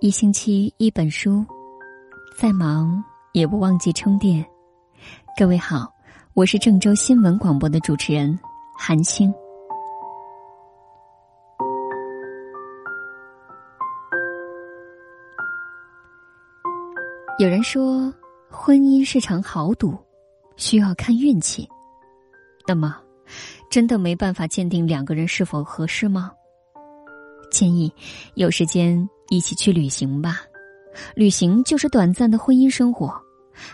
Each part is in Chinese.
一星期一本书，再忙也不忘记充电。各位好，我是郑州新闻广播的主持人韩青。有人说，婚姻是场豪赌，需要看运气。那么，真的没办法鉴定两个人是否合适吗？建议有时间一起去旅行吧，旅行就是短暂的婚姻生活。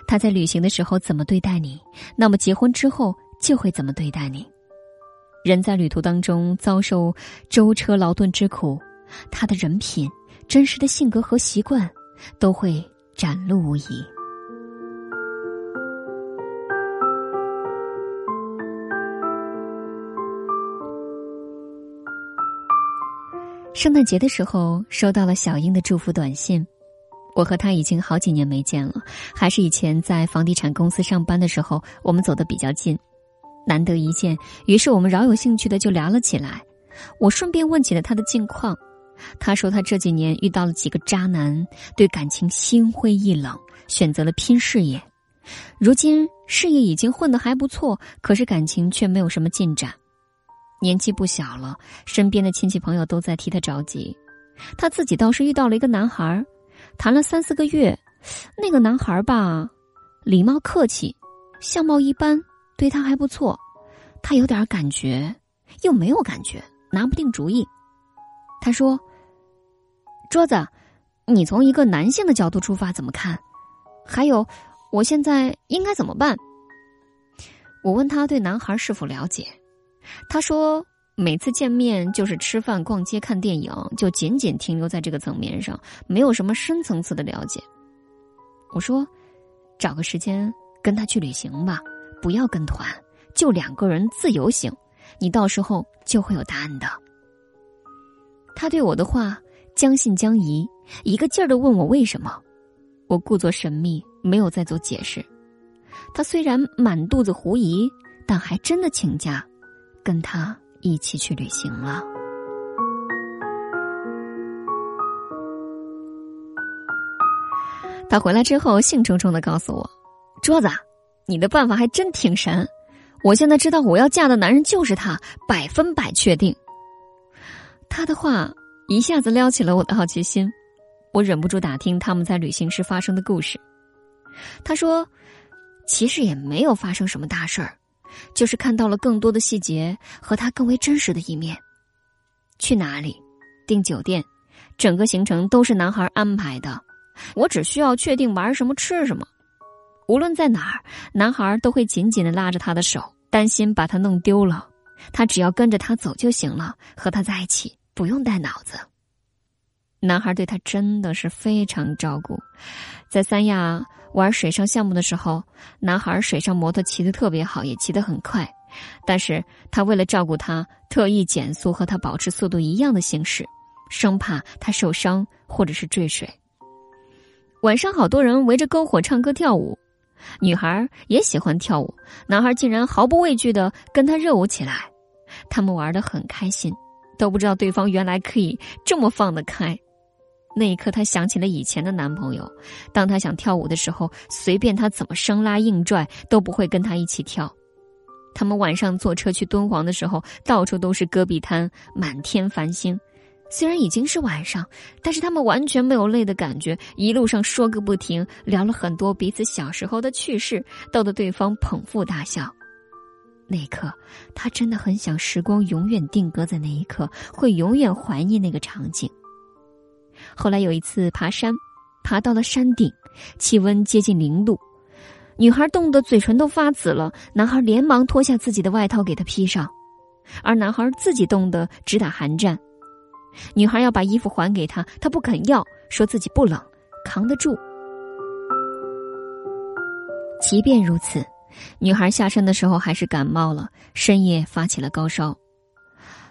他在旅行的时候怎么对待你，那么结婚之后就会怎么对待你。人在旅途当中遭受舟车劳顿之苦，他的人品、真实的性格和习惯都会展露无遗。圣诞节的时候，收到了小英的祝福短信。我和他已经好几年没见了，还是以前在房地产公司上班的时候，我们走得比较近，难得一见，于是我们饶有兴趣的就聊了起来。我顺便问起了他的近况，他说他这几年遇到了几个渣男，对感情心灰意冷，选择了拼事业。如今事业已经混得还不错，可是感情却没有什么进展。年纪不小了，身边的亲戚朋友都在替他着急。他自己倒是遇到了一个男孩，谈了三四个月。那个男孩吧，礼貌客气，相貌一般，对他还不错。他有点感觉，又没有感觉，拿不定主意。他说：“桌子，你从一个男性的角度出发怎么看？还有，我现在应该怎么办？”我问他对男孩是否了解。他说：“每次见面就是吃饭、逛街、看电影，就仅仅停留在这个层面上，没有什么深层次的了解。”我说：“找个时间跟他去旅行吧，不要跟团，就两个人自由行，你到时候就会有答案的。”他对我的话将信将疑，一个劲儿的问我为什么。我故作神秘，没有再做解释。他虽然满肚子狐疑，但还真的请假。跟他一起去旅行了。他回来之后兴冲冲的告诉我：“桌子，你的办法还真挺神！我现在知道我要嫁的男人就是他，百分百确定。”他的话一下子撩起了我的好奇心，我忍不住打听他们在旅行时发生的故事。他说：“其实也没有发生什么大事儿。”就是看到了更多的细节和他更为真实的一面。去哪里，订酒店，整个行程都是男孩安排的，我只需要确定玩什么、吃什么。无论在哪儿，男孩都会紧紧的拉着他的手，担心把他弄丢了。他只要跟着他走就行了，和他在一起不用带脑子。男孩对他真的是非常照顾，在三亚。玩水上项目的时候，男孩水上摩托骑得特别好，也骑得很快。但是他为了照顾他，特意减速和他保持速度一样的行驶，生怕他受伤或者是坠水。晚上好多人围着篝火唱歌跳舞，女孩也喜欢跳舞，男孩竟然毫不畏惧的跟他热舞起来。他们玩得很开心，都不知道对方原来可以这么放得开。那一刻，她想起了以前的男朋友。当她想跳舞的时候，随便他怎么生拉硬拽，都不会跟他一起跳。他们晚上坐车去敦煌的时候，到处都是戈壁滩，满天繁星。虽然已经是晚上，但是他们完全没有累的感觉。一路上说个不停，聊了很多彼此小时候的趣事，逗得对方捧腹大笑。那一刻，他真的很想时光永远定格在那一刻，会永远怀念那个场景。后来有一次爬山，爬到了山顶，气温接近零度，女孩冻得嘴唇都发紫了。男孩连忙脱下自己的外套给她披上，而男孩自己冻得直打寒战。女孩要把衣服还给他，他不肯要，说自己不冷，扛得住。即便如此，女孩下山的时候还是感冒了，深夜发起了高烧。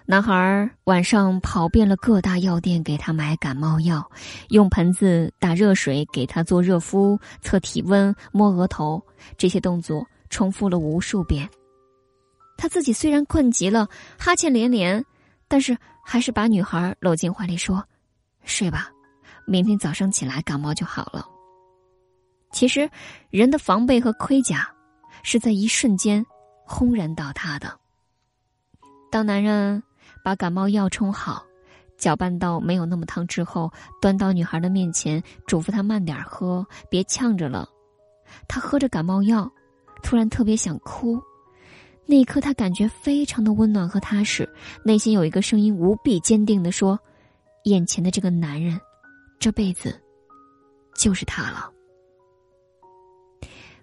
男孩晚上跑遍了各大药店，给他买感冒药，用盆子打热水给他做热敷、测体温、摸额头，这些动作重复了无数遍。他自己虽然困极了，哈欠连连，但是还是把女孩搂进怀里说：“睡吧，明天早上起来感冒就好了。其实，人的防备和盔甲是在一瞬间轰然倒塌的。当男人把感冒药冲好，搅拌到没有那么烫之后，端到女孩的面前，嘱咐她慢点喝，别呛着了。她喝着感冒药，突然特别想哭。那一刻，她感觉非常的温暖和踏实，内心有一个声音无比坚定的说：“眼前的这个男人，这辈子就是他了。”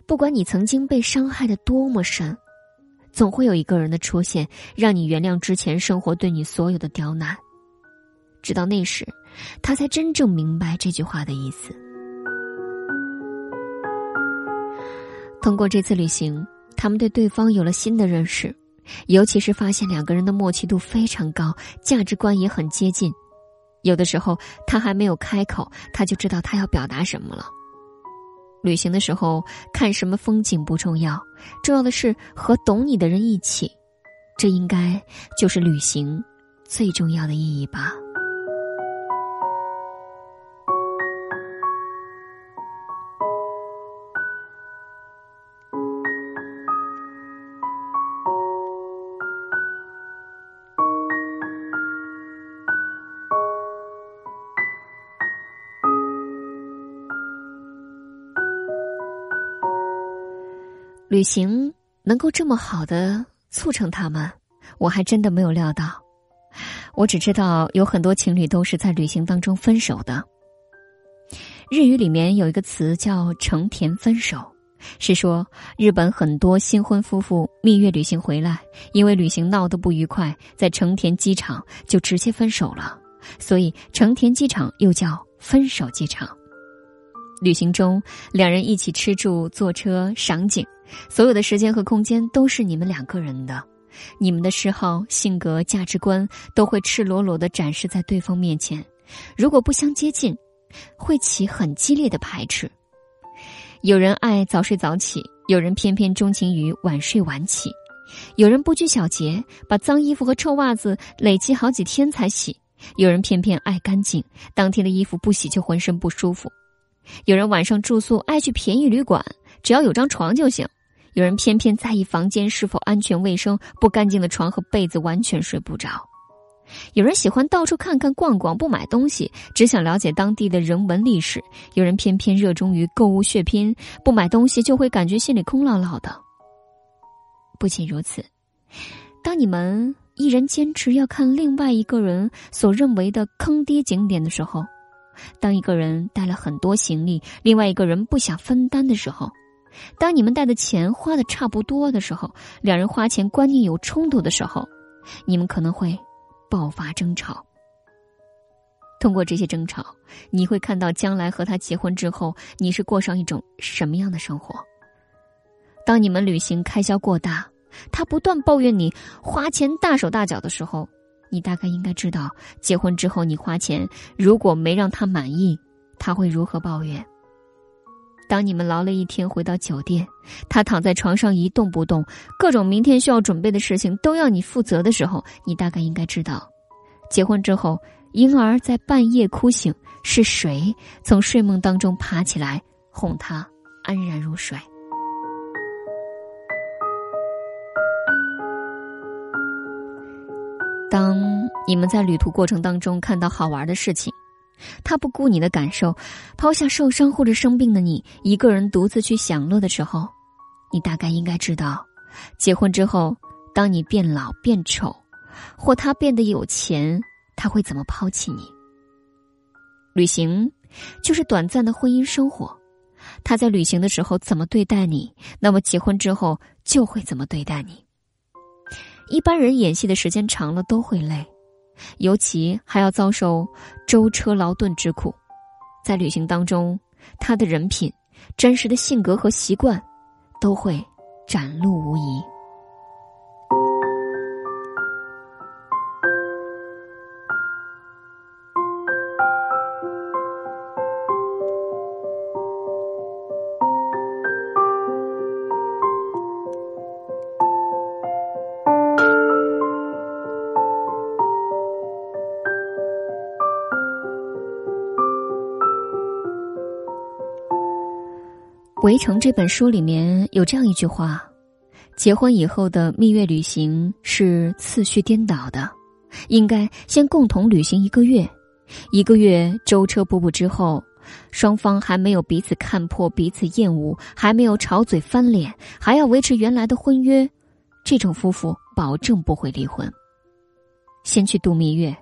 不管你曾经被伤害的多么深，总会有一个人的出现，让你原谅之前生活对你所有的刁难。直到那时，他才真正明白这句话的意思。通过这次旅行，他们对对方有了新的认识，尤其是发现两个人的默契度非常高，价值观也很接近。有的时候，他还没有开口，他就知道他要表达什么了。旅行的时候，看什么风景不重要，重要的是和懂你的人一起，这应该就是旅行最重要的意义吧。旅行能够这么好的促成他们，我还真的没有料到。我只知道有很多情侣都是在旅行当中分手的。日语里面有一个词叫“成田分手”，是说日本很多新婚夫妇蜜月旅行回来，因为旅行闹得不愉快，在成田机场就直接分手了，所以成田机场又叫分手机场。旅行中，两人一起吃住、坐车、赏景。所有的时间和空间都是你们两个人的，你们的嗜好、性格、价值观都会赤裸裸的展示在对方面前。如果不相接近，会起很激烈的排斥。有人爱早睡早起，有人偏偏钟情于晚睡晚起；有人不拘小节，把脏衣服和臭袜子累积好几天才洗；有人偏偏爱干净，当天的衣服不洗就浑身不舒服；有人晚上住宿爱去便宜旅馆，只要有张床就行。有人偏偏在意房间是否安全卫生，不干净的床和被子完全睡不着；有人喜欢到处看看逛逛，不买东西，只想了解当地的人文历史；有人偏偏热衷于购物血拼，不买东西就会感觉心里空落落的。不仅如此，当你们一人坚持要看另外一个人所认为的坑爹景点的时候，当一个人带了很多行李，另外一个人不想分担的时候。当你们带的钱花的差不多的时候，两人花钱观念有冲突的时候，你们可能会爆发争吵。通过这些争吵，你会看到将来和他结婚之后，你是过上一种什么样的生活。当你们旅行开销过大，他不断抱怨你花钱大手大脚的时候，你大概应该知道，结婚之后你花钱如果没让他满意，他会如何抱怨。当你们劳累一天回到酒店，他躺在床上一动不动，各种明天需要准备的事情都要你负责的时候，你大概应该知道，结婚之后婴儿在半夜哭醒，是谁从睡梦当中爬起来哄他安然入睡？当你们在旅途过程当中看到好玩的事情。他不顾你的感受，抛下受伤或者生病的你，一个人独自去享乐的时候，你大概应该知道，结婚之后，当你变老变丑，或他变得有钱，他会怎么抛弃你？旅行就是短暂的婚姻生活，他在旅行的时候怎么对待你，那么结婚之后就会怎么对待你。一般人演戏的时间长了都会累。尤其还要遭受舟车劳顿之苦，在旅行当中，他的人品、真实的性格和习惯，都会展露无遗。围城》这本书里面有这样一句话：结婚以后的蜜月旅行是次序颠倒的，应该先共同旅行一个月，一个月舟车仆仆之后，双方还没有彼此看破、彼此厌恶，还没有吵嘴翻脸，还要维持原来的婚约，这种夫妇保证不会离婚。先去度蜜月，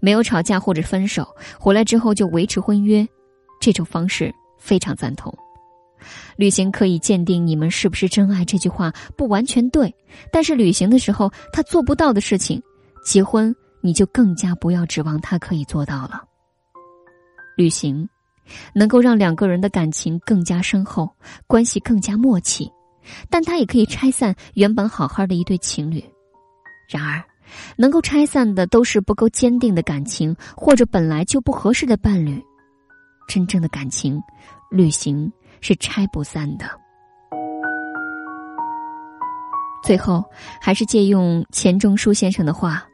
没有吵架或者分手，回来之后就维持婚约，这种方式非常赞同。旅行可以鉴定你们是不是真爱，这句话不完全对。但是旅行的时候他做不到的事情，结婚你就更加不要指望他可以做到了。旅行能够让两个人的感情更加深厚，关系更加默契，但它也可以拆散原本好好的一对情侣。然而，能够拆散的都是不够坚定的感情，或者本来就不合适的伴侣。真正的感情，旅行。是拆不散的。最后，还是借用钱钟书先生的话：“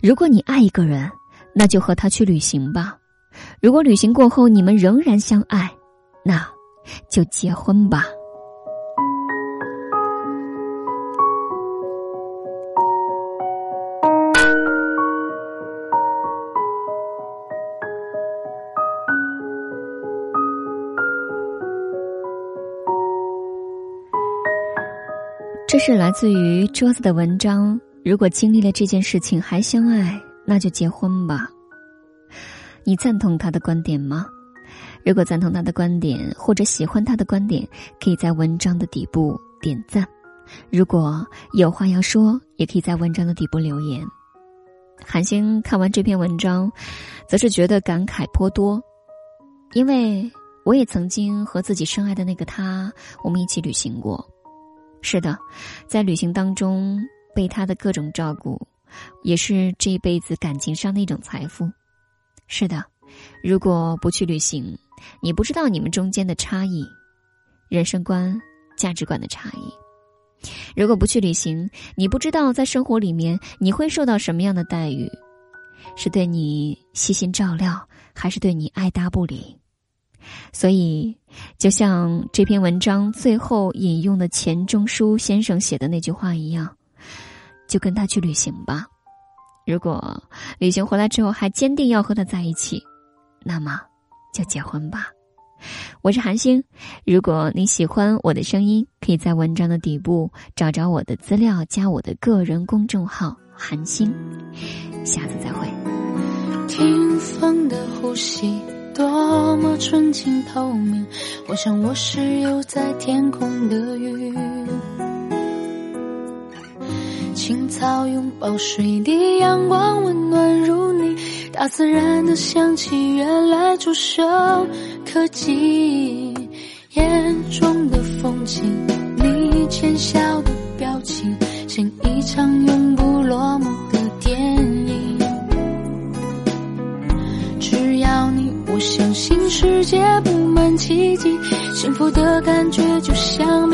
如果你爱一个人，那就和他去旅行吧；如果旅行过后你们仍然相爱，那就结婚吧。”是来自于桌子的文章。如果经历了这件事情还相爱，那就结婚吧。你赞同他的观点吗？如果赞同他的观点，或者喜欢他的观点，可以在文章的底部点赞。如果有话要说，也可以在文章的底部留言。韩星看完这篇文章，则是觉得感慨颇多，因为我也曾经和自己深爱的那个他，我们一起旅行过。是的，在旅行当中被他的各种照顾，也是这一辈子感情上的一种财富。是的，如果不去旅行，你不知道你们中间的差异，人生观、价值观的差异。如果不去旅行，你不知道在生活里面你会受到什么样的待遇，是对你悉心照料，还是对你爱搭不理？所以，就像这篇文章最后引用的钱钟书先生写的那句话一样，就跟他去旅行吧。如果旅行回来之后还坚定要和他在一起，那么就结婚吧。我是韩星，如果你喜欢我的声音，可以在文章的底部找找我的资料，加我的个人公众号“韩星”。下次再会。听风的呼吸。多么纯净透明，我想我是游在天空的鱼。青草拥抱水滴，阳光温暖如你，大自然的香气原来触手可及。眼中的风景，你浅笑的表情，像一场永不落幕相信世界布满奇迹，幸福的感觉就像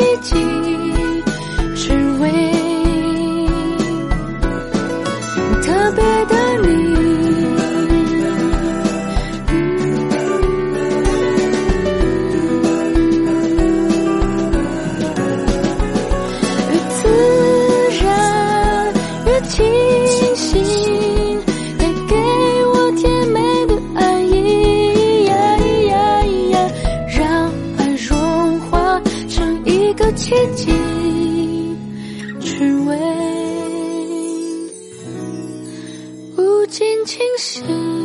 一起只为无尽清醒。